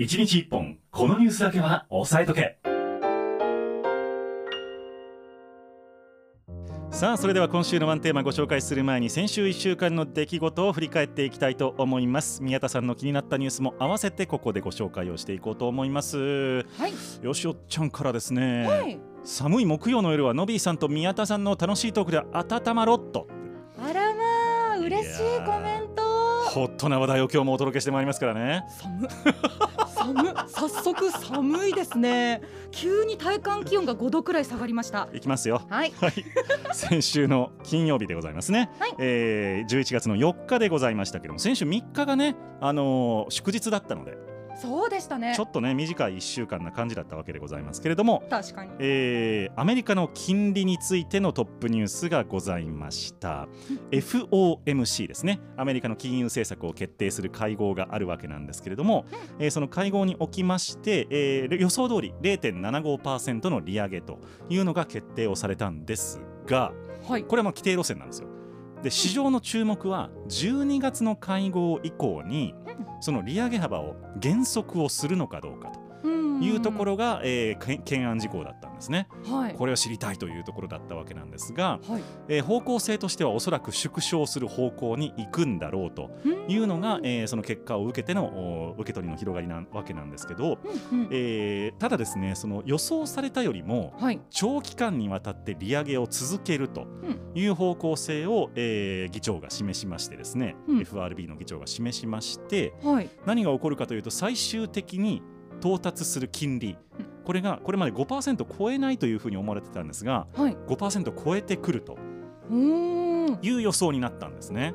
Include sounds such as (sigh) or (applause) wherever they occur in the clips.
1日1本このニュースだけは押さえとけさあそれでは今週のワンテーマご紹介する前に先週1週間の出来事を振り返っていきたいと思います宮田さんの気になったニュースも合わせてここでご紹介をしていこうと思いますはい。よしおちゃんからですね、はい。寒い木曜の夜はのびーさんと宮田さんの楽しいトークで温まろっとあらまあ、嬉しいコメント。ホットな話題を今日もお届けしてまいりますからね寒。寒。早速寒いですね。急に体感気温が5度くらい下がりました。いきますよはい。(laughs) はい、先週の金曜日でございますね、はいえー、11月の4日でございましたけども先週3日がね、あのー祝日だったのでそうでしたねちょ。っとね短い1週間な感じだったわけでございますけれども、確かに。えーアメリカの金利についてのトップニュースがございました FOMC ですねアメリカの金融政策を決定する会合があるわけなんですけれども、えーその会合におきまして、えー予想通り0.75%の利上げというのが決定をされたんですがはい。これはまあ規定路線なんですよで市場の注目は12月の会合以降にその利上げ幅を減速をするのかどうかと。いうとこ。ろが、えーけ懸案事項だったんですね。はい。これを知りたいというところだったわけなんですが、はい。えー方向性としてはおそらく縮小する方向に行くんだろうというのが、えーその結果を受けてのお受け取りの広がりなわけなんですけど、うんうんえーただですねその予想されたよりもはい。長期間にわたって利上げを続けるとんいう方向性を、えー議長が示しましてですね、うん FRB の議長が示しましてはい。何が起こるかというと最終的に到達する金利うんこれがこれまで5%超えないというふうに思われてたんですがはい。5%超えてくるとうーん。いう予想になったんですね。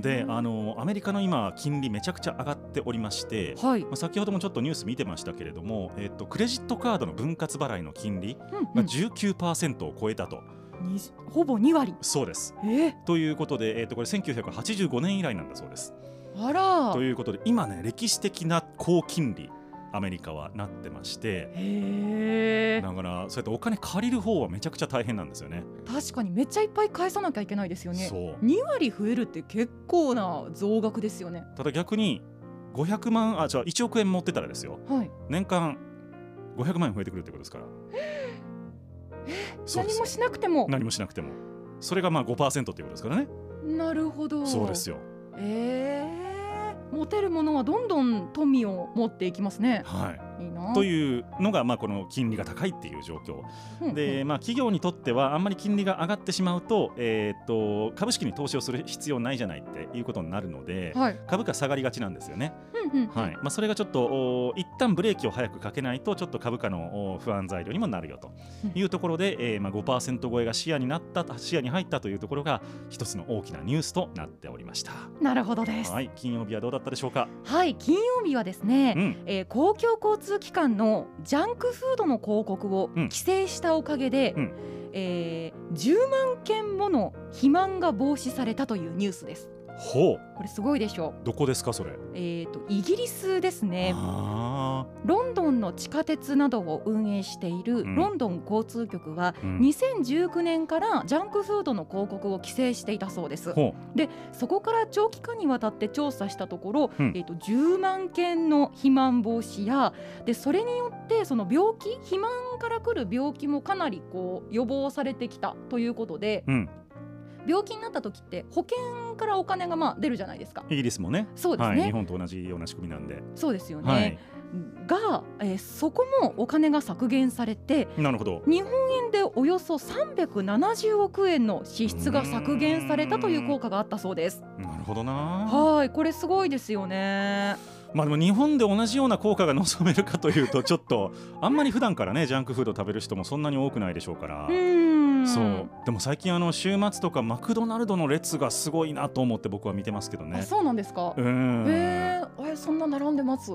であの。のアメリカの今金利めちゃくちゃ上がっておりまして、はい。まあ、先ほどもちょっとニュース見てましたけれども、えっとクレジットカードの分割払いの金利がうんうん19%を超えたと、にほぼ2割。そうです。え？ということで、えっとこれ1985年以来なんだそうです。あら。ということで今ね歴史的な高金利アメリカはなってまして。だからそうやってお金借りる方はめちゃくちゃ大変なんですよね。確かにめっちゃいっぱい返さなきゃいけないですよね。そう2割増えるって結構な増額ですよね。ただ逆に500万あじゃあ1億円持ってたらですよはい。年間500万円増えてくるってことですからそうです何もしなくても？何もしなくてもそれがまあ5%っていうことですからねなるほど。そうですよええ持てるものはどんどん富を持っていきますね。はいいいな。というのがまあこの金利が高いっていう状況うんで、まあ、企業にとってはあんまり金利が上がってしまうと,、えーっと株式に投資をする必要ないじゃないっていうことになるので、はい。株価下がりがちなんですよね。うんうんはいまあ、それがちょっとお一旦ブレーキを早くかけないとちょっと株価のお不安材料にもなるよというところで、えーまあ、5%超えが視野になった視野に入ったというところが一つの大きなニュースとなっておりました。なるほどです。はい、金曜日はどうだったでしょうか？はい。金曜日はですね。うん、えー公共交通機関のジャンクフードの広告をうん規制したおかげで、うんえー10万件もの肥満が防止されたというニュースです。ほう、これすごいでしょどこですかそれ？う。えー、とイギリスですね。あロンドンの地下鉄などを運営しているうん。ロンドン交通局は、ー、うん。2019年からジャンクフードの広告を規制していたそうです。ほでそこから長期間にわたって調査したところ、うん。えー、と10万件の肥満防止やでそれによってその病気肥満からくる病気もかなりこう予防されてきたということでう、うん、病気になった時って保険からお金がまあ出るじゃないですか。イギリスもね。そうですね、はい、日本と同じような仕組みなんで。そうですよね、はい、が、えーそこもお金が削減されてなるほど。日本円でおよそ370億円の支出が削減されたという効果があったそうです。なるほどな。はい、これすごいですよね。まあでも日本で同じような効果が望めるかというとちょっとあんまり普段からねジャンクフード食べる人もそんなに多くないでしょうからう。ーん。そうでも最近あの週末とかマクドナルドの列がすごいなと思って僕は見てますけどあ、ね。そうなんですか？うへんえ、え、そんな並んでます？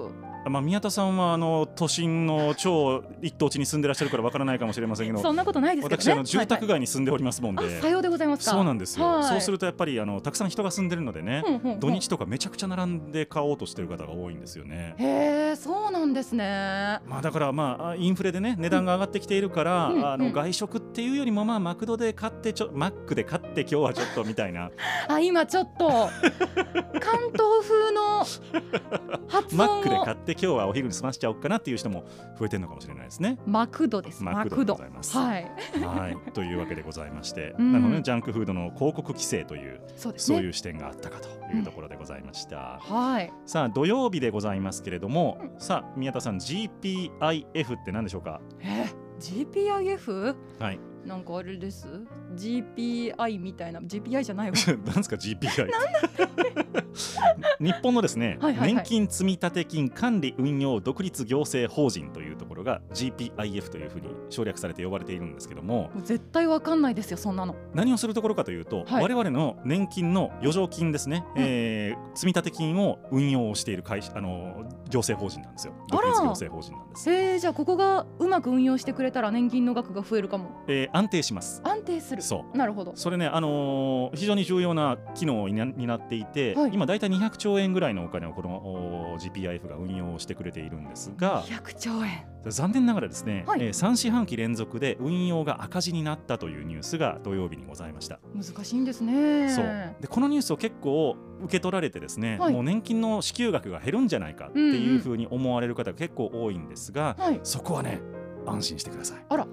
まあ、宮田さんはあの都心の超一等地に住んでらっしゃるからわからないかもしれませんけどそんなことないですけどね。私あの住宅はい街に住んでおりますもんで、はいあ、さようでございますか。そうなんですよ、はいそうするとやっぱりあのたくさん人が住んでるのでね、うんうんうん土日とかめちゃくちゃ並んで買おうとしてる方が多いんですよね。へえ、そうなんですね。まあ、だからまあインフレでね値段が上がってきているから、うんあのうん外食っていうよりもまあマクドで買ってちょマックで買って今日はちょっとみたいな (laughs) あ、今ちょっと (laughs) 関東風の発音をマックで買って今日はお昼に済ましちゃおうかなっていう人も増えてるのかもしれないですね。マクドです。マクドでございますはい。はい、というわけでございまして、うんなので、ね、ジャンクフードの広告規制というそうね。そういう視点があったかというところでございました。はい。さあ土曜日でございますけれども、さあ宮田さん GPIF って何でしょうか？え、GPIF？はい。なんかあれです？GPI みたいな。GPI じゃないわ。(laughs) 何ですか GPI (laughs) 日本のですね、はいはいはい。年金積立金管理運用独立行政法人というところが GPIF というふうに省略されて呼ばれているんですけども絶対わかんないですよそんなの。何をするところかというと、はい。我々の年金の余剰金ですね、うん。えー積立金を運用をしている会社あの行政法人なんですよ。独立行政法人なんです、えー、じゃあここがうまく運用してくれたら年金の額が増えるかも。えー安定します安定する。そうなるほど。それね、あのー非常に重要な機能になになっていて、はい今大体200兆円ぐらいのお金をこの GPIF が運用してくれているんですが100兆円。残念ながらですね、はいえー3四半期連続で運用が赤字になったというニュースが土曜日にございました。難しいんですね。そうでこのニュースを結構受け取られてですね、はいもう年金の支給額が減るんじゃないかっていうふうに思われる方が結構多いんですが、はい。そこはね安心してください。あら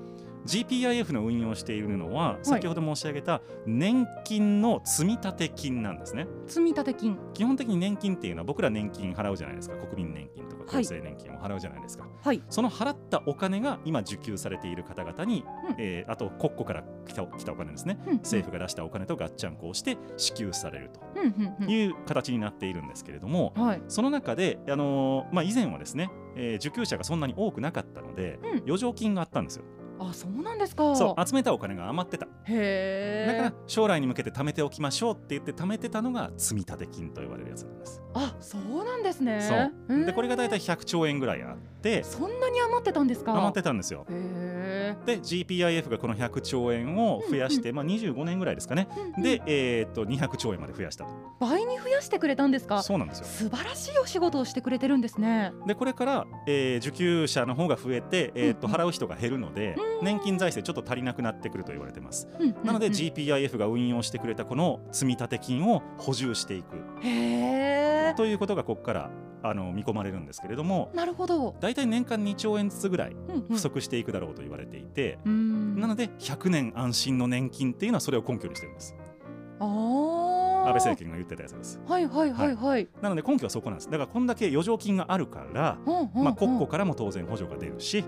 GPIF の運用しているのは先ほど申し上げた年金の積立金なんですね。積立金。基本的に年金っていうのは僕ら年金払うじゃないですか国民年金とかはい厚生年金を払うじゃないですか、はい。その払ったお金が今受給されている方々に、うんえーあと国庫から来た来たお金ですねうん政府が出したお金とガッチャンコをして支給されるという形になっているんですけれども、はい。その中で、あのーまあ、以前はですね、えー受給者がそんなに多くなかったので、うん余剰金があったんですよ。あ、そうなんですか。そう集めたお金が余ってた。へえ。だから将来に向けて貯めておきましょうって言って貯めてたのが積立金と呼ばれるやつなんです。あ、そうなんですね。そうでこれが大体体100兆円ぐらいあってそんなに余ってたんですか。余ってたんですよ。へで GPIF がこの100兆円を増やして、まあ、25年ぐらいですかね。え。で、えー、と200兆円まで増やしたと。倍に増やしてくれたんですか？そうなんですよ。素晴らしいお仕事をしてくれてるんですね。でこれから、えー受給者の方が増えて、えー、とうんうん払う人が減るので、うん年金財政ちょっと足りなくなってくると言われてます。うんうんうんなので GPIF が運用してくれたこの積立金を補充していくへえ。ということがここからあの見込まれるんですけれどもなるほど。大体年間2兆円ずつぐらいうんうん不足していくだろうと言われていて、うん。なので100年安心の年金っていうのはそれを根拠にしてるんですああ。安倍政権が言ってたやつですはいはいはいはい。なので根拠はそこなんですだからこんだけ余剰金があるから、うんうんうんまあ、国庫からも当然補助が出るし、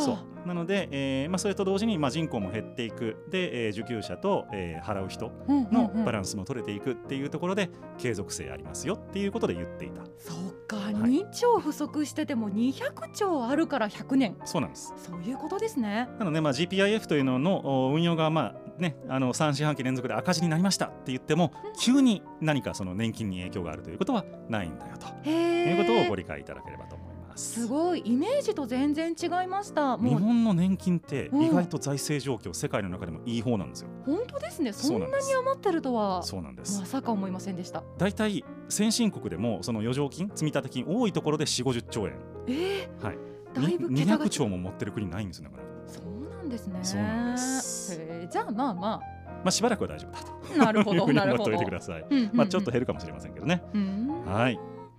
そう。なので、えーまあ、それと同時に、まあ、人口も減っていく。で、えー受給者と、えー払う人うんうんうん。のバランスも取れていくっていうところで継続性ありますよっていうことで言っていた。そうか、い。2兆不足してても200兆あるから100年。そうなんです。そういうことですね。なので、まあ、GPIF というののお運用が、まあね、あの3四半期連続で赤字になりましたって言っても急に何かその年金に影響があるということはないんだよと。いうことをご理解いただければと思います。すごいイメージと全然違いました。日本の年金ってうん。意外と財政状況、世界の中でもいい方なんですよ。本当ですね。そんなに余ってるとは。そうなんです。ま。さか思いませんでした。大体先進国でもその余剰金積立金多いところで4 5 0兆円。えー、はい。だいぶに桁が200兆も持ってる国ないんですよだから、そうなんですね。そうなんです。じゃあまあままあ、しばらくは大丈夫だと。あなるほいうどふうになるほど思っておいてください。うんうんうん。まあ、ちょっと減るかもしれませんけどね。うん。はい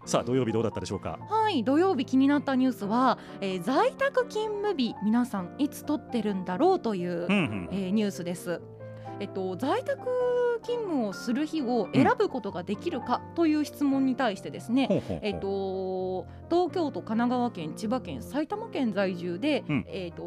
さあ土曜日どうだったでしょうか？はい土曜日気になったニュースは、えー在宅勤務日皆さんいつ取ってるんだろうという、うんうん。えーニュースです。えっと、在宅勤務をする日を選ぶことができるかという質問に対してですね、ほうほうほう。えっと、東京都、神奈川県、千葉県、埼玉県在住で、うん。えっと、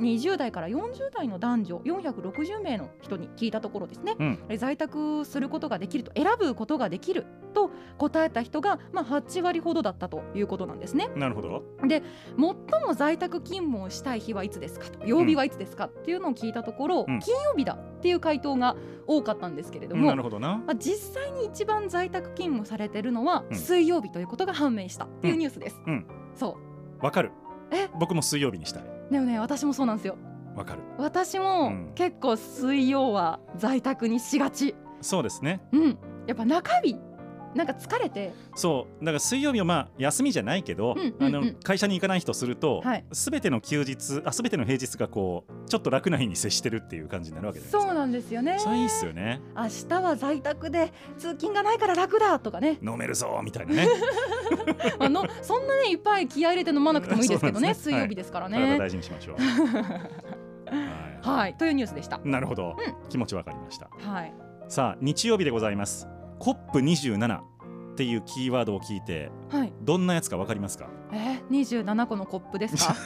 20代から40代の男女460名の人に聞いたところですね、うん。え在宅することができると選ぶことができると答えた人が、まあ、8割ほどだったということなんですね。なるほど。最も在宅勤務をしたい日はいつですかと曜日はいつですかっていうのを聞いたところ、うん金曜日だっていう回答が多かったんですけれども、なるほどな。まあ、実際に一番在宅勤務されてるのはうん水曜日ということが判明したっていうニュースです。うんそわかる。え？僕も水曜日にしたい。うでもね私もそうなんですよ。わかる。私もうん結構水曜は在宅にしがち。そうですね。うん、やっぱ中日なんか疲れて。そう。だから水曜日はまあ休みじゃないけど、あの会社に行かない人すると、はい。すべての休日あすべての平日がこうちょっと楽な日に接してるっていう感じになるわけじゃないですか。そうなんですよね。それいいっすよね。明日は在宅で通勤がないから楽だとかね。飲めるぞみたいなね。(laughs) あのそんなねいっぱい気合い入れて飲まなくてもいいですけどね (laughs) ね水曜日ですから体ね大事にしましょう。(laughs) はい。はい。というニュースでした。なるほど、う気持ちわかりました。はい。さあ日曜日でございます COP27 っていうキーワードを聞いてはい。どんなやつかわかりますか？えー、27個のコップですか？(laughs)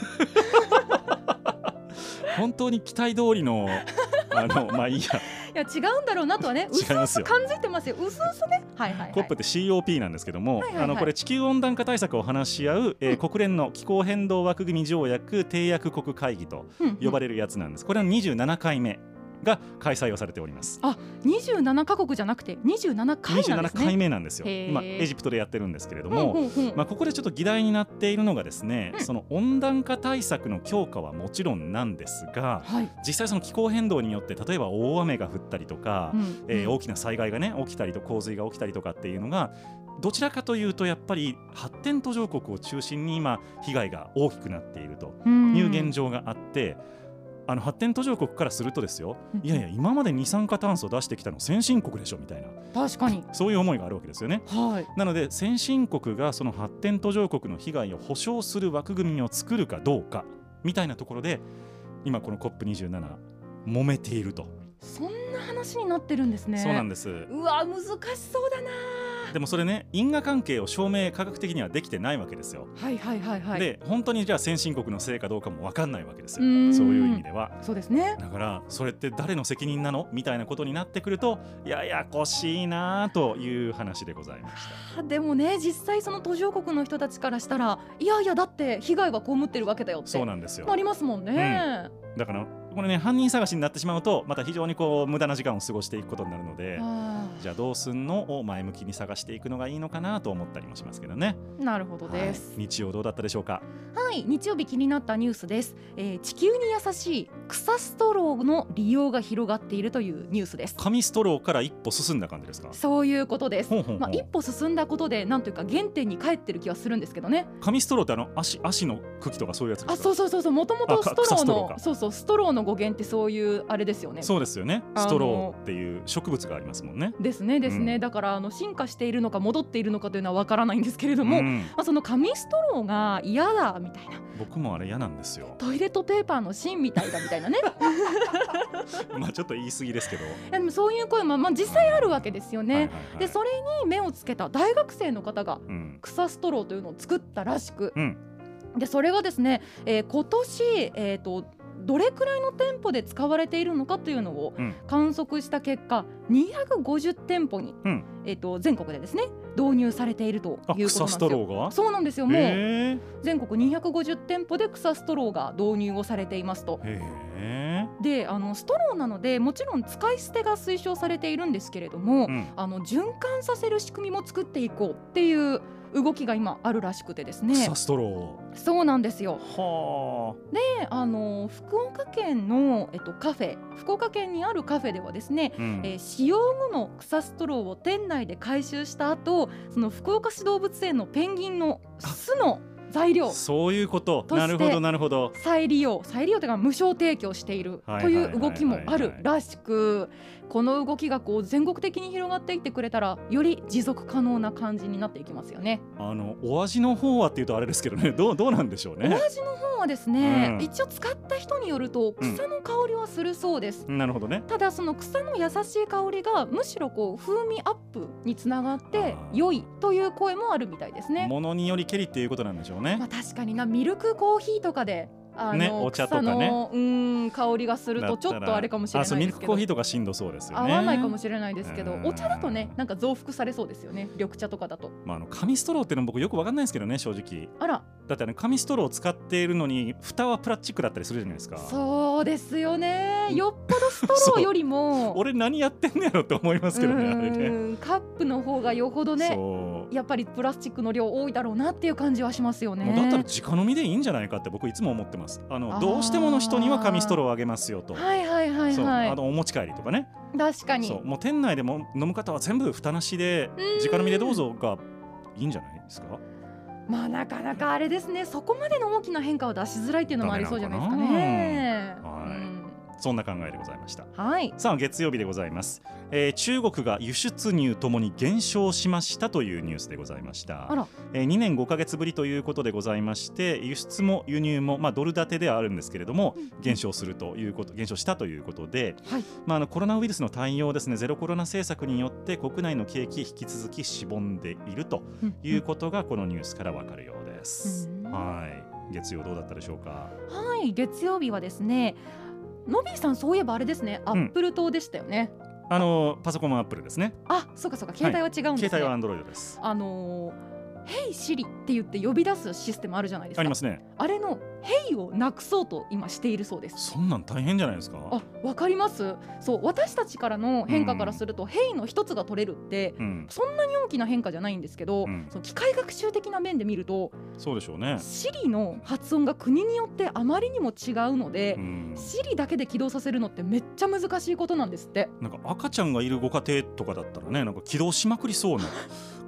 本当に期待通りのあの (laughs) まあいいや。いや違うんだろうなとはねうすうます感じてますよ。うすうすね。はいはい、はい、COP って COP なんですけども、はいはいはい。あのこれ地球温暖化対策を話し合う、えー国連の気候変動枠組条約締約国会議と呼ばれれるやつなんです。これは27回目が開催をされております。27カ国じゃなくて27回なんです27回ね目なんですよ。今エジプトでやってるんですけれどうんも、うんう。んまあここでちょっと議題になっているのがですね、うんその温暖化対策の強化はもちろんなんですが、はい、実際その気候変動によって例えば大雨が降ったりとか、うんえー大きな災害がね起きたりと洪水が起きたりとかっていうのがどちらかというとやっぱり発展途上国を中心に今被害が大きくなっているとうん。いう現状があって、あの発展途上国からするとですようんいやいや今まで二酸化炭素出してきたの先進国でしょみたいな。確かに。そういう思いがあるわけですよね。はい。なので先進国がその発展途上国の被害を保障する枠組みを作るかどうかみたいなところで今この COP27 揉めていると、そんな話になってるんですね。そうなんです。うわ難しそうだなでもそれね因果関係を証明科学的にはできてないわけですよ、はいはいはいはい。で本当にじゃあ先進国のせいかどうかも分かんないわけですよ。そういう意味では。そうですね。だからそれって誰の責任なのみたいなことになってくるとややこしいなという話でございました。あでもね実際その途上国の人たちからしたらいやいやだって被害は被ってるわけだよってそうなんですよ。ありますもんね、だからこれね犯人探しになってしまうとまた非常にこう無駄な時間を過ごしていくことになるのであじゃあどうすんのを前向きに探していくのがいいのかなと思ったりもしますけどね。ーなるほどです。はい、日曜どうだったでしょうか？はい、日曜日気になったニュースです、えー地球に優しい草ストローの利用が広がっているというニュースです。紙ストローから一歩進んだ感じですか？そういうことです。まあ、一歩進んだことでなんというか原点に帰ってる気はするんですけどね。紙ストローってあの足足の茎とかそういうやつですか？あそうそうそうそう。もともとストローのそうそうストローの語源ってそういうあれですよね。そうですよね。ストローっていう植物がありますもんねですねですね、うんだからあの進化しているのか戻っているのかというのはわからないんですけれども、うん。まあ、その紙ストローが嫌だみたいな。僕もあれ嫌なんですよ。トイレットペーパーの芯みたいだみたいなね。(laughs) まあちょっと言い過ぎですけど。でもそういう声も、まあ、実際あるわけですよね。はいはいはい。でそれに目をつけた大学生の方がうん。草ストローというのを作ったらしく、うん。でそれがですね、えー今年、えー、とどれくらいの店舗で使われているのかというのをうん。観測した結果250店舗に、うん。えー、と全国でですね導入されているということあなんそうなんですよ。もう全国250店舗で草ストローが導入をされていますと。であのストローなのでもちろん使い捨てが推奨されているんですけれども、うん。あの循環させる仕組みも作っていこうっていう動きが今あるらしくてですね。草ストロそうなんですよ。ーはであの福岡県の、えっと、カフェ福岡県にあるカフェではですね、あ、うん。えー使用後の草ストローを店内で回収した後その福岡市動物園のペンギンの巣の材料。そういうこと。なるほどなるほど。再利用。再利用というか無償提供している。という動きもあるらしくこの動きがこう全国的に広がっていってくれたらより持続可能な感じになっていきますよね。あのお味の方はっていうとあれですけどねどうどうなんでしょうおね味の方はですね、うん一応使った人によるとうん草の香りはするそうです。なるほどねただその草の優しい香りがむしろこう風味アップにつながって良いという声もあるみたいですね。ものによりけりっていうことなんでしょうねまあ確かになミルクコーヒーとかであの、ねお茶とかね。うーん香りがするとちょっとあれかもしれあないですけど。ミルクコーヒーとかしんどそうですよね。合わないかもしれないですけどうん。お茶だとねなんか増幅されそうですよね緑茶とかだと。まああの紙ストローっていうのも僕よくわかんないですけどね正直。あら。だってあの紙ストローを使っているのに蓋はプラスチックだったりするじゃないですか。そうですよね。よっぽどストローよりも。(laughs) 俺何やってんねやろって思いますけどねあれね。カップの方がよほどねそうやっぱりプラスチックの量多いだろうなっていう感じはしますよね。だったら直飲みでいいんじゃないかって僕いつも思ってます。あのどうしてもの人には紙ストローをあげますよと、はいはいはいはい。あのお持ち帰りとかね。確かに。そうもう店内でも飲む方は全部蓋なしでうん。直飲みでどうぞがいいんじゃないですか？まあなかなかあれですね。そこまでの大きな変化を出しづらいっていうのもありそうじゃないですかね。はいうんそんな考えでございました。はい。さあ月曜日でございます、えー中国が輸出入ともに減少しましたというニュースでございました。あら。えー2年5か月ぶりということでございまして輸出も輸入も、まあ、ドル建てではあるんですけれどもうん。減少するということ減少したということで、はい。まあ、あのコロナウイルスの対応ですねゼロコロナ政策によって国内の景気引き続きしぼんでいるということがこのニュースからわかるようです。うん。はい。月曜どうだったでしょうか？はい。月曜日はですね Nobbyさんそういえばあれですね。アうん。ップル党でしたよね、あのパソコンはアップルですね。あそうかそうか。携帯は違うんですね、携帯はアンドロイドです。あのー「ヘイシリ」って言って呼び出すシステムあるじゃないですか。ありますね。あれの「ヘイ」をなくそうと今しているそうです。そんなん大変じゃないですか。あわかります？そう私たちからの変化からすると「ヘイ」の一つが取れるってうん。そんなに大きな変化じゃないんですけど、うん。その機械学習的な面で見るとそうでしょうね。シリの発音が国によってあまりにも違うのでう、ん。シリだけで起動させるのってめっちゃ難しいことなんですって。なんか赤ちゃんがいるご家庭とかだったらねなんか起動しまくりそうな (laughs)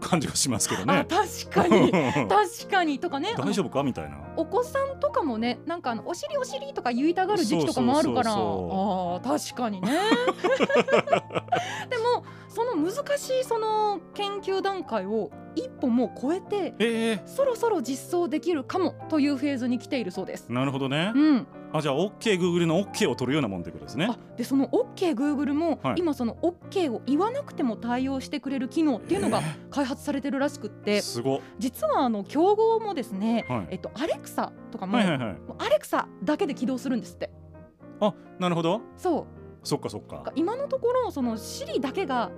感じがしますけどあね確かに。(laughs) 確かに。とかね大丈夫か？みたいな。お子さんとかもねなんかあのお尻お尻とか言いたがる時期とかもあるから。あー確かにね。(laughs) でもその難しいその研究段階を一歩もう超えてええ。そろそろ実装できるかもというフェーズに来ているそうです。なるほどね。うん、あじゃあ OKGoogle の OK を取るようなもんということですね。あでその OKGoogle も、はい。今その OK を言わなくても対応してくれる機能っていうのが開発されてるらしくって、すご実はあの競合もですね、はい。えっとアレクサとかも、はいはいはい。アレクサだけで起動するんですって。あなるほど。そう。そっかそっか今のところその Siri だけが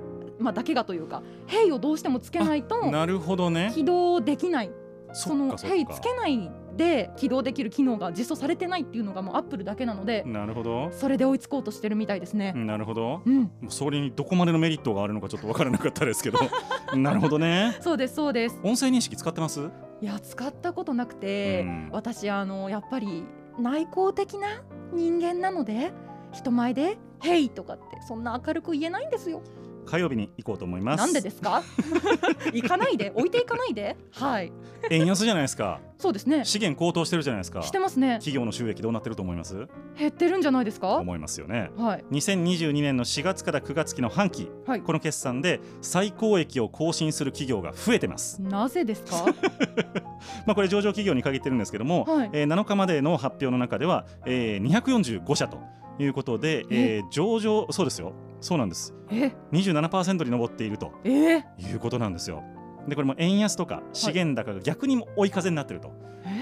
まあだけがというか「Hey」をどうしてもつけないとなるほどね。起動できない。そその「っか。そっ Hey」かつけないで起動できる機能が実装されてないっていうのがもうアップルだけなのでなるほど。それで追いつこうとしてるみたいですね。なるほど。うん、それにどこまでのメリットがあるのかちょっと分からなかったですけど。(laughs) なるほどね。そうですそうです。音声認識使ってます？いや使ったことなくて、うん。私あのやっぱり内向的な人間なので人前で「ヘイ!」とかってそんな明るく言えないんですよ。火曜日に行こうと思います。なんでですか？(laughs) 行かないで？置いていかないで？はい。円安じゃないですか。そうですね。資源高騰してるじゃないですか。してますね。企業の収益どうなってると思います？減ってるんじゃないですか？思いますよね。はい。2022年の4月から9月期の半期はい。この決算で最高益を更新する企業が増えてます。なぜですか？(laughs) まあこれ上場企業に限ってるんですけども、はい。えー7日までの発表の中では、えー、245社ということで、え？ー上場そうですよ。そうなんです。え？27%に上っているとえ？いうことなんですよ。でこれも円安とか資源高が逆にも追い風になってると、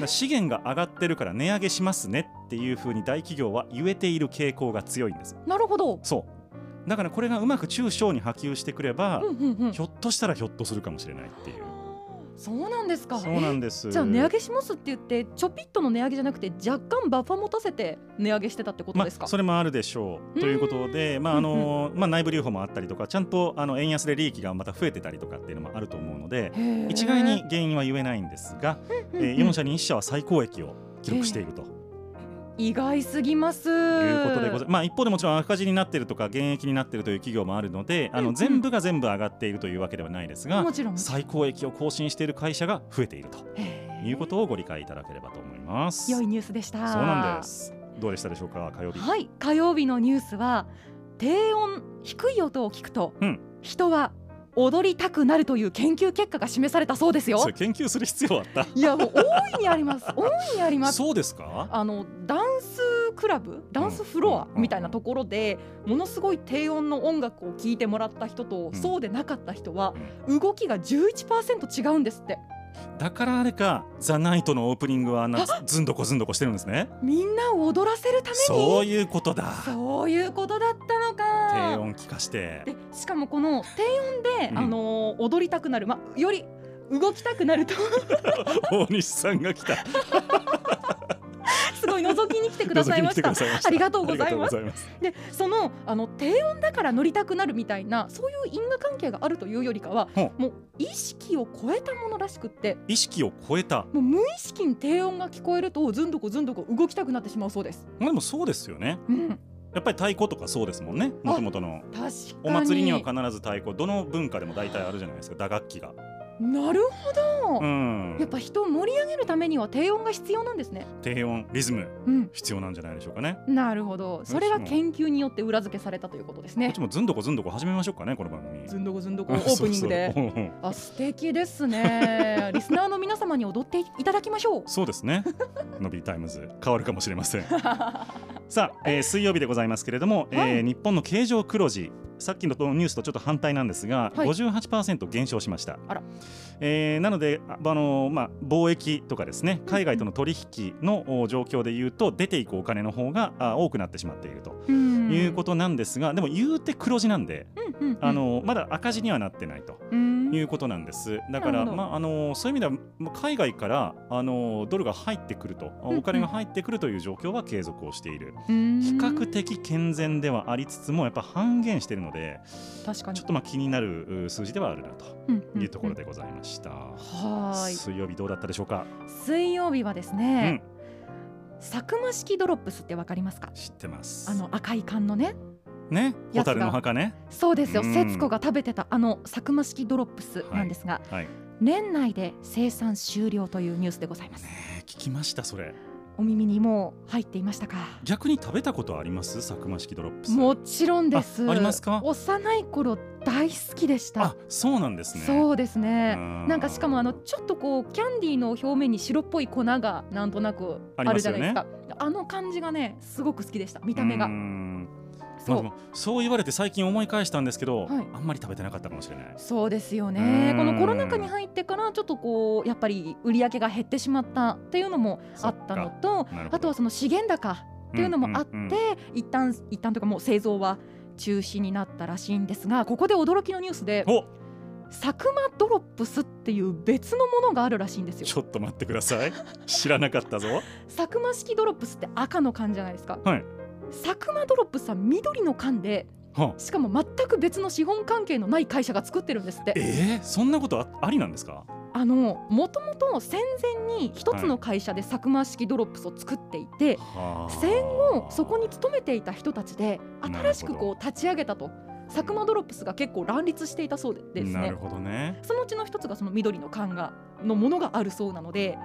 資源が上がってるから値上げしますねっていうふうに大企業は言えている傾向が強いんです。なるほど。そう。だからこれがうまく中小に波及してくれば、うんうんうん。ひょっとしたらひょっとするかもしれないっていうそうなんですか。そうなんえです。じゃあ値上げしますって言ってちょぴっとの値上げじゃなくて若干バッファ持たせて値上げしてたってことまですか、あ、それもあるでしょう。ということで、まああのまあ、内部留保もあったりとかちゃんとあの円安で利益がまた増えてたりとかっていうのもあると思うので一概に原因は言えないんですが、えー、4社に1社は最高益を記録していると意外すぎます。ということでございまあ、一方でもちろん赤字になっているとか減益になっているという企業もあるのであのうん。うん全部が全部上がっているというわけではないですがもちろん。最高益を更新している会社が増えているということをご理解いただければと思います。良いニュースでした。そうなんです。どうでしたでしょうか火曜日。はい火曜日のニュースは低音低い音を聞くと、うん。人は踊りたくなるという研究結果が示されたそうですよ。研究する必要あった？いやもう大いにあります。(laughs) 大いにあります。そうですか？あのダンスクラブダンスフロアみたいなところでものすごい低音の音楽を聴いてもらった人と、うん。そうでなかった人は動きが11%違うんですってだからあれか「ザ・ナイトのオープニングはずんどこずんどこしてるんですね。みんなを踊らせるために？そういうことだ。そういうことだったのか。低音聞かして。でしかもこの低音で、うん。あのー踊りたくなる、ま、より動きたくなると。(laughs) 大西さんが来た (laughs) すごい覗きに来てくくださいました。ありがとうございます。でそのあの低温だから乗りたくなるみたいなそういう因果関係があるというよりかはほもう意識を超えたものらしくって。意識を超えた。もう無意識に低音が聞こえるとずんどこずんどこ動きたくなってしまうそうです。まあでもそうですよね。うん、やっぱり太鼓とかそうですもんね。もともとの。お祭りには必ず太鼓。どの文化でも大体あるじゃないですか。打楽器がなるほど、うんやっぱ人を盛り上げるためには低音が必要なんですね。低音リズムうん、必要なんじゃないでしょうかねなるほど。それが研究によって裏付けされたということですねこっち。もずんどこずんどこ始めましょうかねこの番組ずんどこずんどこ (laughs) オープニングで。(laughs) あ素敵ですね。リスナーの皆様に踊っていただきましょう。そうですね。 Nobbyタイムズ変わるかもしれません。さあ、えー水曜日でございますけれども、えーはい日本の経常黒字さっきのニュースとちょっと反対なんですが、はい58%減少しました。あらえーなので、ああのまあ、貿易とかですね海外との取引のお状況でいうと出ていくお金の方があ多くなってしまっているとうんいうことなんですが、でも言うて黒字なんで、うんうんうんあのまだ赤字にはなってないと。うんいうことなんです。だから、まあ、あのそういう意味では、まあ海外から、あのドルが入ってくると、うんお金が入ってくるという状況は継続をしている。うん比較的健全ではありつつも、やっぱ半減しているので、確かにちょっとまあ気になるう数字ではあるなというところでございました。はーい水曜日どうだったでしょうか？水曜日はですうねん、、サクマ式ドロップスってわかりますか？知ってます。あの赤い缶のねね、ホタルの墓ね。そうですようん節子が食べてたあのサクマ式ドロップスなんですが、はい。ね年内で生産終了というニュースでございますえ聞きましたそれ。お耳にもう入っていましたか？逆に食べたことあります？サクマ式ドロップス。もちろんです。あありますか？幼い頃大好きでした。あ、そうなんですね。そうですね。うん。なんかしかもあのちょっとこうキャンディーの表面に白っぽい粉がなんとなくあるじゃないですか。あの感じがねすごく好きでした。見た目がまあでもそう言われて最近思い返したんですけど、はい。あんまり食べてなかったかもしれない。そうですよね。うん。このコロナ禍に入ってからちょっとこうやっぱり売り上げが減ってしまったっていうのもあったのとあとはその資源高っていうのもあって、うんうんうん。一旦一旦というかもう製造は中止になったらしいんですがここで驚きのニュースでお！サクマドロップスっていう別のものがあるらしいんですよ。ちょっと待ってください。知らなかったぞ。サクマ式ドロップスって赤の缶じゃないですか。はい。サクマドロップスは緑の缶ではあ、しかも全く別の資本関係のない会社が作ってるんですって。えー、そんなことあありなんですか？あのもともと戦前に一つの会社でサクマ式ドロップスを作っていて、はあ。戦後そこに勤めていた人たちで新しくこう立ち上げたと。サクマドロップスが結構乱立していたそうでですね。なるほどね。そのうちの一つがその緑の缶がのものがあるそうなので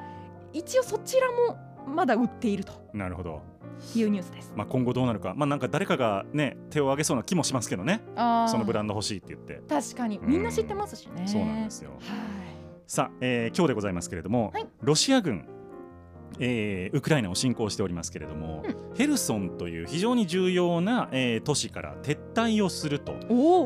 一応そちらもまだ売っていると。なるほど。いうニュースです。まあ今後どうなるか、まあなんか誰かがね手を挙げそうな気もしますけどね。そのブランド欲しいって言って。確かにみんな知ってますしね。そうなんですよ。はいさあ、えー今日でございますけれども、はいロシア軍、えーウクライナを侵攻しておりますけれども、ヘルソンという非常に重要な、えー都市から撤退をすると。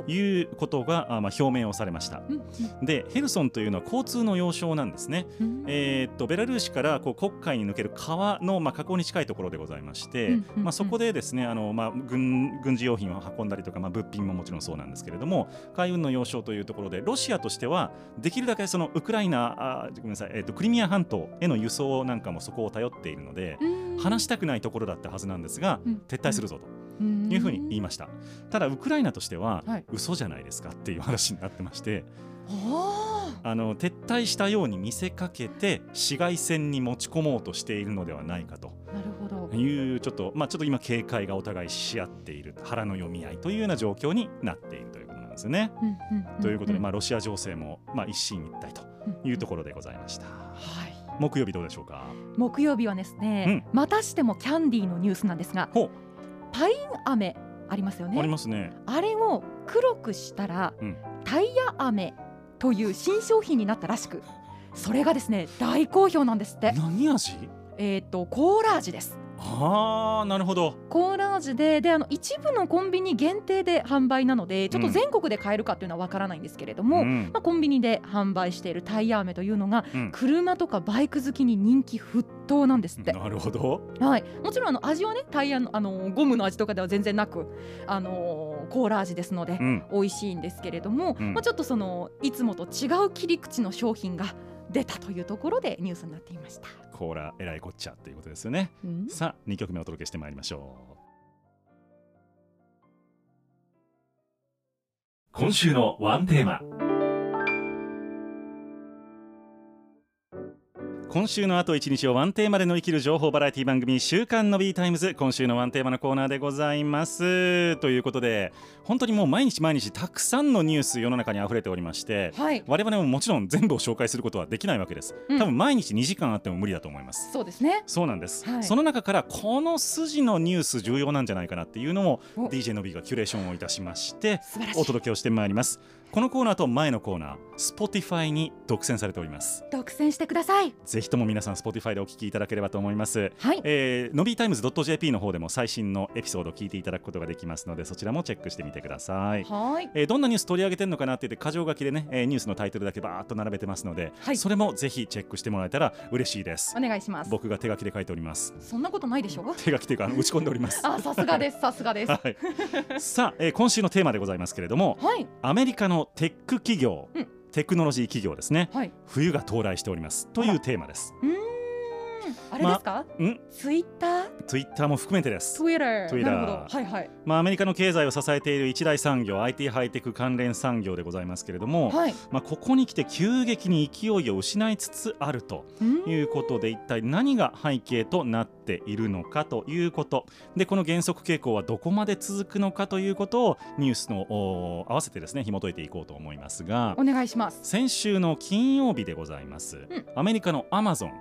いうことが、あまあ、表明をされました。うんでヘルソンというのは交通の要衝なんですね。うんえーっとベラルーシからこう黒海に抜ける川の、まあ、河口に近いところでございまして、うんうんうんまあ、そこでですねあの、まあ、軍軍事用品を運んだりとか、まあ、物品ももちろんそうなんですけれども海運の要衝というところでロシアとしてはできるだけそのウクライナあごめんなさい、えーっとクリミア半島への輸送なんかもそこを頼っているので、うん話したくないところだったはずなんですが、うん撤退するぞとうんいうふうに言いました。ただウクライナとしては、はい嘘じゃないですかっていう話になってましてああの撤退したように見せかけて市街戦に持ち込もうとしているのではないかと。いうちょっとまあちょっと今警戒がお互いし合っている腹の読み合いというような状況になっているということなんですよね。ということで、んまあ、ロシア情勢も、まあ、一進一退というところでございました。はい。木曜日どうでしょうか？木曜日はですね、またしてもキャンディーのニュースなんですが、パイン飴ありますよありね。ますね。あれを黒くしたら、うんタイヤ飴という新商品になったらしく、それがですね大好評なんですって。何味？えっ、とコーラ味です。ああなるほど。コーラ味でであの一部のコンビニ限定で販売なのでちょっと全国で買えるかっていうのはわからないんですけれども、んまあ、コンビニで販売しているタイヤ飴というのがうん車とかバイク好きに人気沸騰なんですって。なるほど。はい、もちろんあの味はねタイヤのあのゴムの味とかでは全然なく、あのコーラ味ですのでうん美味しいんですけれども、うんまあ、ちょっとそのいつもと違う切り口の商品が出たというところでニュースになっていました。コーラえらいこっちゃということですよね。うんさあ2曲目お届けしてまいりましょ今週のワンテーマ今週のあと1日をワンテーマで乗り切る情報バラエティ番組週刊の B タイムズ今週のワンテーマのコーナーでございます。ということで本当にもう毎日毎日たくさんのニュース世の中に溢れておりましてはい、我々ももちろん全部を紹介することはできないわけです、うん。多分毎日2時間あっても無理だと思います。そうですね。そうなんです、はい。その中からこの筋のニュース重要なんじゃないかなっていうのをお。DJ の B がキュレーションをいたしましてお届けをしてまいりますこのコーナーと前のコーナー Spotify に独占されております独占してください。ぜひとも皆さん Spotify でお聞きいただければと思いますはい。えー、 Nobbyタイムズ .jp の方でも最新のエピソードを聞いていただくことができますのでそちらもチェックしてみてくださいはい。えーどんなニュース取り上げてるのかなって言って箇条書きでね、えーニュースのタイトルだけバーっと並べてますので、はいそれもぜひチェックしてもらえたら嬉しいですお願いします。僕が手書きで書いておりますそんなことないでしょ？う。手書きというか打ち込んでおりますあ、さすがです。さすがです。(laughs) はい、さあ、えー今週のテーマでございますけれどもはい。アメリカのテック企業、うんテクノロジー企業ですねはい。冬が到来しておりますというテーマです。あれですか？ん？ツイッター？ツイッターも含めてですツイッター。Twitter なるほど。はいはい。まあアメリカの経済を支えている一大産業 IT ハイテク関連産業でございますけれども、はい。まあここに来て急激に勢いを失いつつあるということで一体何が背景となっているのかということでこの減速傾向はどこまで続くのかということをニュースのお合わせてですね紐解いていこうと思いますがお願いします。先週の金曜日でございます、んアメリカのアマゾン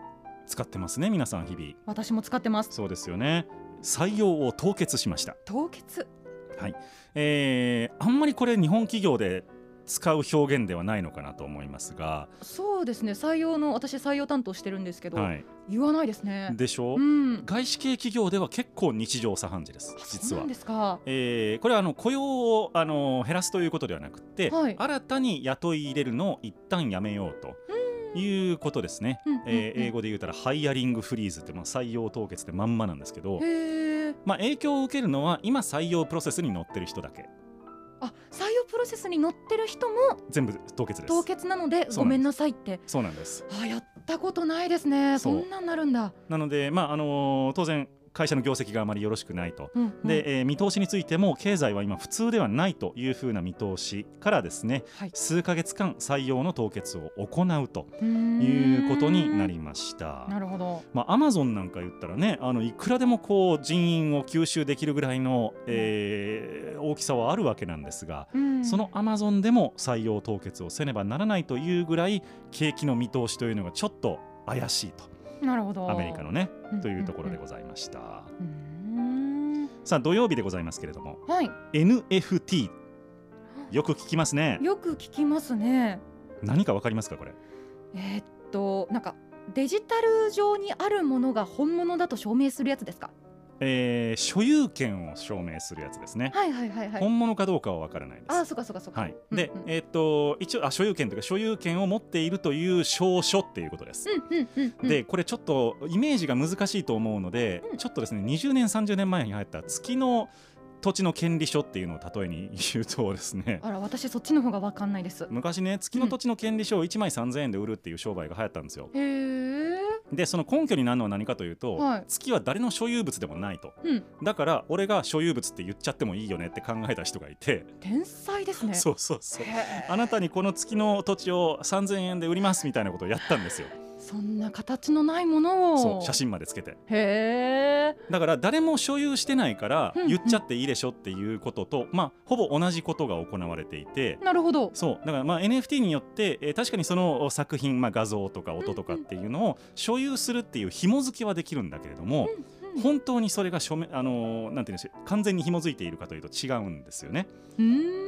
使ってますね皆さん日々私も使ってます。そうですよね採用を凍結しました凍結？えーあんまりこれ日本企業で使う表現ではないのかなと思いますが、そうですね。採用の私採用担当してるんですけど、はい、言わないですね。でしょ？う、うん。外資系企業では結構日常茶飯事ですあ実はそうなん。ですか。えーこれはあの雇用をあの減らすということではなくて、はい新たに雇い入れるのを一旦やめようということですね、えー英語で言うたらハイアリングフリーズってまあ採用凍結でまんまなんですけど。まあ、影響を受けるのは今採用プロセスに乗ってる人だけあ、採用プロセスに乗ってる人も全部凍結です凍結なのでごめんなさいって。そうなんですあ、やったことないですね。そんなんなるんだ。なので、まああのー当然会社の業績があまりよろしくないと。うんうんで、えー見通しについても経済は今普通ではないというふうな見通しからですねはい。数ヶ月間採用の凍結を行うということになりました。なるほど。まあ、アマゾンなんか言ったらねあのいくらでもこう人員を吸収できるぐらいの、えー大きさはあるわけなんですが、うんそのアマゾンでも採用凍結をせねばならないというぐらい景気の見通しというのがちょっと怪しいとなるほど。アメリカのねうんというところでございました。さあ土曜日でございますけれどもはい。NFT よく聞きますねよく聞きますね。何かわかりますかこれ？えーっとなんかデジタル上にあるものが本物だと証明するやつですか？えー所有権を証明するやつですね、はいはいはいはい。本物かどうかはわからないですあ、そうかそうかそうか。はい、で、うんうんえーっと一応あ所有権というか所有権を持っているという証書っていうことです。うんうんうんうん。でこれちょっとイメージが難しいと思うので、うんちょっとですね20年30年前に入った月の土地の権利書っていうのを例えに言うとですねあら私そっちの方がわかんないです。昔ね月の土地の権利書を1枚3000円で売るっていう商売が流行ったんですよ。へえ。でその根拠になるのは何かというと、はい月は誰の所有物でもないとうん。だから俺が所有物って言っちゃってもいいよねって考えた人がいて、天才ですね。そうそうそうあなたにこの月の土地を3000円で売りますみたいなことをやったんですよそんな形のないものを。写。真までつけてへえ。だから誰も所有してないからうんうん言っちゃっていいでしょっていうことと、まあほぼ同じことが行われていてなるほど。そうだからまあ NFT によって、えー確かにその作品、まあ、画像とか音とかっていうのを所有するっていう紐付けはできるんだけれども、うん本当にそれが署名あのーなんていうんでしょう完全に紐づいているかというと違うんですよね。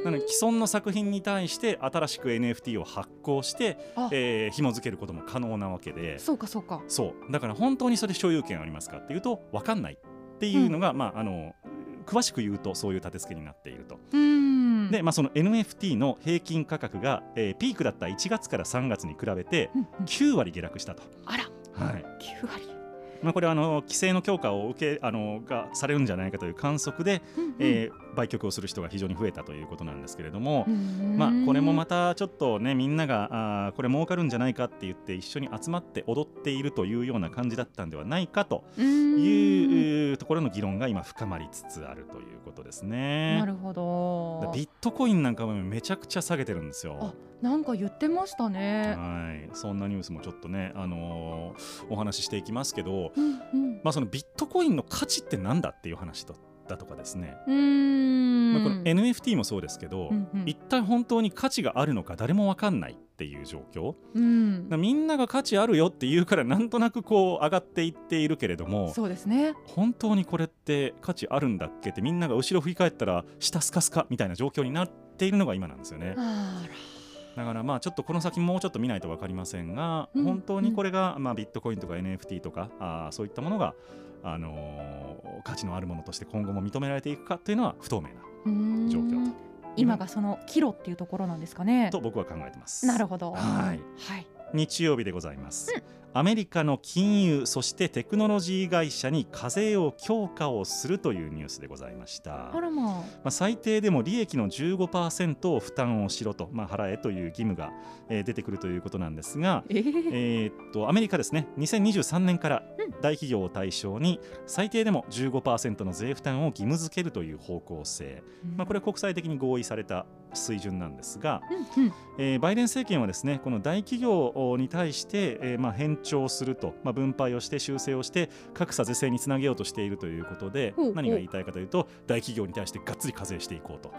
なので既存の作品に対して新しく NFT を発行して、あえー紐付けることも可能なわけでそうかそうか。そうだから本当にそれ所有権ありますかっていうと分かんないっていうのが、まああの詳しく言うとそういう立て付けになっていると。うーん。で、まあ、その NFT の平均価格が、えーピークだった1月から3月に比べてうんうん9割下落したと。あらはい九割。まあ、これはあの規制の強化を受けあのがされるんじゃないかという観測で、うんうん。えー売却をする人が非常に増えたということなんですけれども、うんまあ、これもまたちょっとねみんながあーこれ儲かるんじゃないかって言って一緒に集まって踊っているというような感じだったんではないかとうん。いうところの議論が今深まりつつあるということですね。なるほど。ビットコインなんかもめちゃくちゃ下げてるんですよ。あ。なんか言ってましたね。はい、そんなニュースもちょっとね、あのーお話ししていきますけど、うんうん。まあ、そのビットコインの価値ってなんだっていう話だだとかですね、うーん。まあ、この NFT もそうですけど、うんうん。一体本当に価値があるのか誰も分かんないっていう状況。うん。みんなが価値あるよって言うからなんとなくこう上がっていっているけれどもそうですね。本当にこれって価値あるんだっけ？ってみんなが後ろ振り返ったら下スカスカみたいな状況になっているのが今なんですよね。あだからまあちょっとこの先もうちょっと見ないと分かりませんが、うん。本当にこれがまあビットコインとか NFT とかあーそういったものが、あのー価値のあるものとして今後も認められていくかというのは不透明な状況と。今がその岐路っていうところなんですかね。と僕は考えてます。なるほど。はい。はい。日曜日でございます、アメリカの金融そしてテクノロジー会社に課税を強化をするというニュースでございました。あらまあ。まあ、最低でも利益の15%を負担をしろと、まあ、払えという義務が、えー出てくるということなんですが、えー。えーっとアメリカですね。2023年からうん大企業を対象に最低でも15%の税負担を義務付けるという方向性、まあ、これは国際的に合意された水準なんですが、うんうん。えーバイデン政権はですねこの大企業に対して、えーまあ、返徴すると、まあ、分配をして修正をして格差是正につなげようとしているということでほうほう何が言いたいかというと大企業に対してがっつり課税していこうとは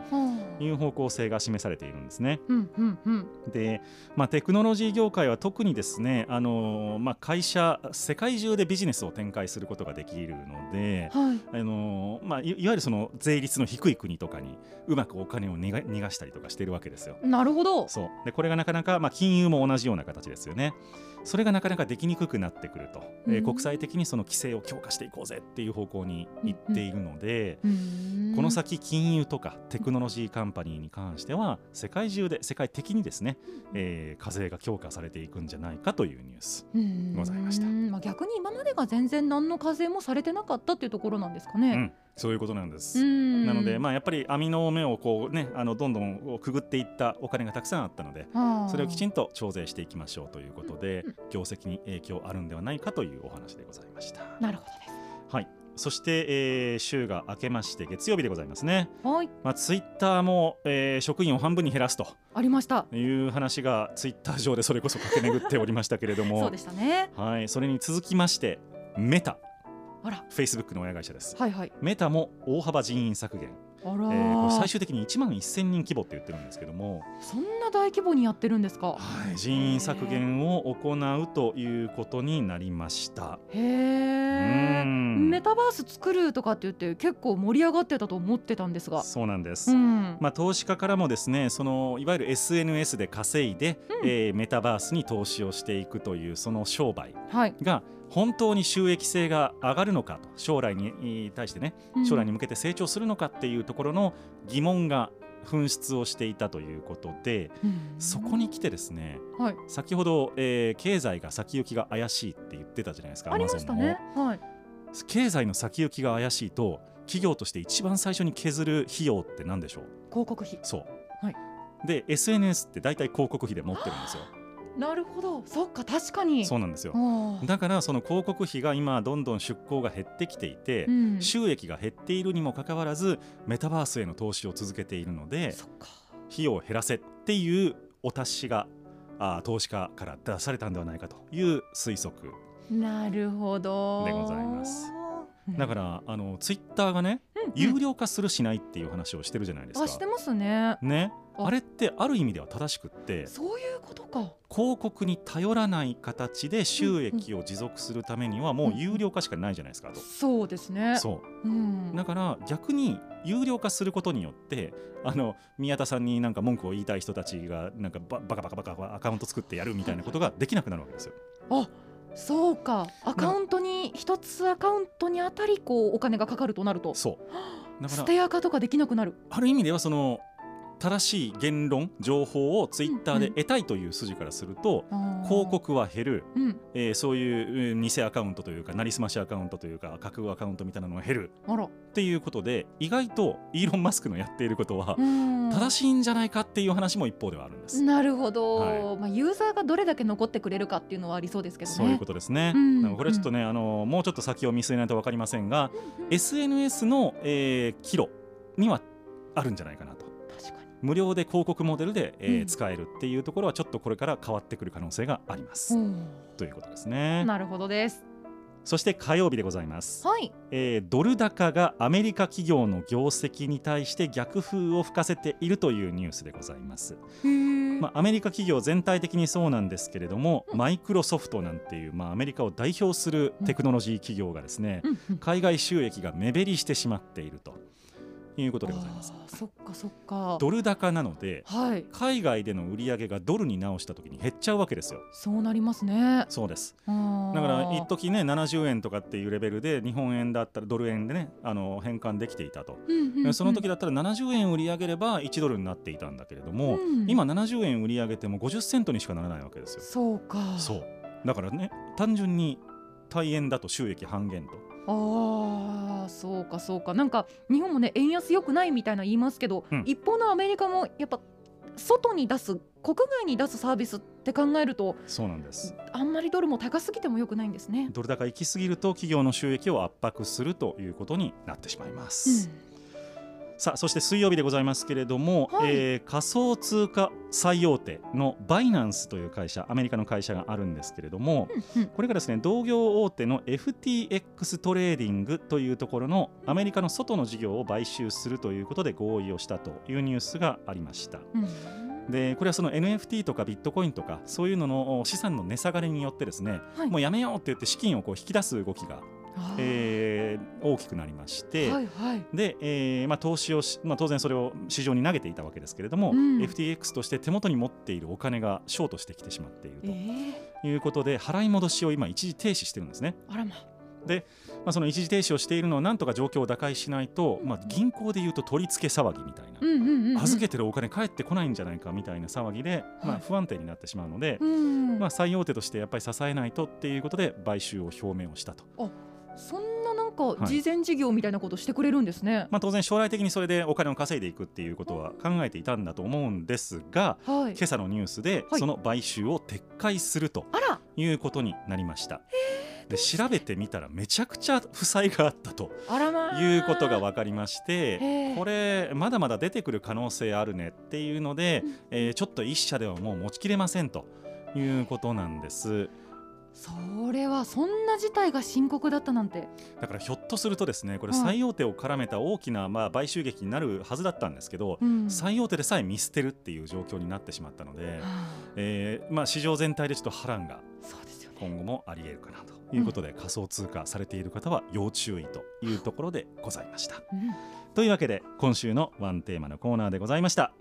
あいう方向性が示されているんですね。うんうんうんで、まあ、テクノロジー業界は特にですね、あのーまあ、会社世界中でビジネスを展開することができるので、はいあのーまあ、いいわゆるその税率の低い国とかにうまくお金を逃が逃がしたりとかしてるわけですよ。なるほどそうでこれがなかなか、まあ、金融も同じような形ですよね。それがなかなかできにくくなってくると、えーうん。国際的にその規制を強化していこうぜっていう方向に行っているので、うーん。この先金融とかテクノロジーカンパニーに関しては世界中で世界的にですね、えー課税が強化されていくんじゃないかというニュース。うーん。ございました。まあ、逆に今までが全然何の課税もされてなかったっていうところなんですかね。うん、そういうことなんです。うんなので、まあ、やっぱり網の目をこう、ね、あのどんどんくぐっていったお金がたくさんあったのでそれをきちんと徴税していきましょうということでうん業績に影響あるんではないかというお話でございました。なるほどです。はいそして、えー週が明けまして月曜日でございますね、はい、まあ、ツイッターも、えー職員を半分に減らすとありました。いう話がツイッター上でそれこそ駆け巡っておりましたけれども (laughs) そうでしたね。はい、それに続きましてメタフェイスブックの親会社ですはいはい。メタも大幅人員削減、あらえー最終的に1万1000人規模って言ってるんですけども、そんな大規模にやってるんですか？はい、人員削減を行うということになりました。へうえ。んメタバース作るとかって言って結構盛り上がってたと思ってたんですが。そうなんです、うん。まあ、投資家からもですねそのいわゆる SNS で稼いで、うんえーメタバースに投資をしていくというその商売はい。が本当に収益性が上がるのかと将来に対してね将来に向けて成長するのかっていうところの疑問が噴出をしていたということでうんそこに来てですねはい。先ほど、えー経済が先行きが怪しいって言ってたじゃないですかありましたね。はい。経済の先行きが怪しいと企業として一番最初に削る費用って何でしょう？広告費。そう、はいで SNS って大体広告費で持ってるんですよなるほど。そっか確かに。そうなんですよだからその広告費が今どんどん出向が減ってきていて、うん。収益が減っているにもかかわらずメタバースへの投資を続けているので。費用を減らせっていうお達しがあー投資家から出されたんではないかという推測なるほど。でございますうん。だからあのツイッターがねうんうん有料化するしないっていう話をしてるじゃないですか。あしてますね。ね、ああれってある意味では正しくってそういうことか。広告に頼らない形で収益を持続するためにはもう有料化しかないじゃないですかと。そうですね。。そうんう。だから逆に有料化することによってあの宮田さんになんか文句を言いたい人たちがなんかババカバカバカアカウント作ってやるみたいなことができなくなるわけですよ。あ、そうか。アカウントに一つアカウントにあたりこうお金がかかるとなると、そうだから捨てアカとかできなくなる。ある意味ではその正しい言論情報をツイッターで得たいという筋からすると、広告は減る、うん。えーそういううん偽アカウントというかなりすましアカウントというか架空アカウントみたいなのが減る。っていうことで意外とイーロン・マスクのやっていることはうん。正しいんじゃないかっていう話も一方ではあるんです。なるほど、はまあユーザーがどれだけ残ってくれるかっていうのはありそうですけどね。そういうことですね。これはちょっとね、あのもうちょっと先を見据えないと分かりませんが、SNS の、えー、岐路にはあるんじゃないかなと。無料で広告モデルで、えーうん。使えるっていうところはちょっとこれから変わってくる可能性があります。ということですね。なるほどです。そして火曜日でございます。はい。えードル高がアメリカ企業の業績に対して逆風を吹かせているというニュースでございます。まあ、アメリカ企業全体的にそうなんですけれども、うん。マイクロソフトなんていう、まあ、アメリカを代表するテクノロジー企業がですね、うんうん。海外収益が目減りしてしまっているということでございます。そっかそっか。ドル高なのではい。海外での売り上げがドルに直した時に減っちゃうわけですよ。そうなりますね。そうです。だだから一時ね70円とかっていうレベルで日本円だったらドル円でねあの変換できていたと、その時だったら70円売り上げれば1ドルになっていたんだけれども、うん。今70円売り上げても50セントにしかならないわけですよ。そうか。そう。だからね単純に対円だと収益半減とああそうかそうかなんか日本もね円安良くないみたいな言いますけど、うん一方のアメリカもやっぱ外に出す国外に出すサービスって考えるとそうなんですあんまりドルも高すぎても良くないんですね。ドル高行き過ぎると企業の収益を圧迫するということになってしまいます、さあそして水曜日でございますけれども、はい。えー仮想通貨最大手のバイナンスという会社アメリカの会社があるんですけれども、うんうん。これがですね同業大手の FTX トレーディングというところのアメリカの外の事業を買収するということで合意をしたというニュースがありました。うん。でこれはその NFT とかビットコインとかそういうのの資産の値下がりによってですね、はい。もうやめようって言って資金をこう引き出す動きが、えー大きくなりまして、はいはい。で、えーまあ、投資をし、まあ、当然それを市場に投げていたわけですけれども、うん。FTX として手元に持っているお金がショートしてきてしまっているえー、ということで払い戻しを今一時停止してるんですね。あらま。まあ、その一時停止をしているのをなんとか状況を打開しないと、まあ、銀行でいうと取り付け騒ぎみたいな、うんうんうんうん。預けてるお金返ってこないんじゃないかみたいな騒ぎで、まあ、はい不安定になってしまうので、うん。まあ、最大手としてやっぱり支えないとっていうことで買収を表明をしたと、そんななんかい。事前事業みたいなことしてくれるんですね。まあ、当然将来的にそれでお金を稼いでいくっていうことは考えていたんだと思うんですがはい。今。朝のニュースではい。その買収を撤回するということになりました。で調べてみたらめちゃくちゃ負債があったということが分かりましてこれまだまだ出てくる可能性あるねっていうのでうん、えーちょっと一社ではもう持ちきれませんということなんですそれはそんな事態が深刻だったなんて。だからひょっとするとですねこれはい最大手を絡めた大きなまあ買収劇になるはずだったんですけど、うん最大手でさえ見捨てるっていう状況になってしまったので、はあえーまあ、市場全体でちょっと波乱が。今後もあり得るかなということで、仮想通貨されている方は要注意というところでございました。うんというわけで今週のワンテーマのコーナーでございました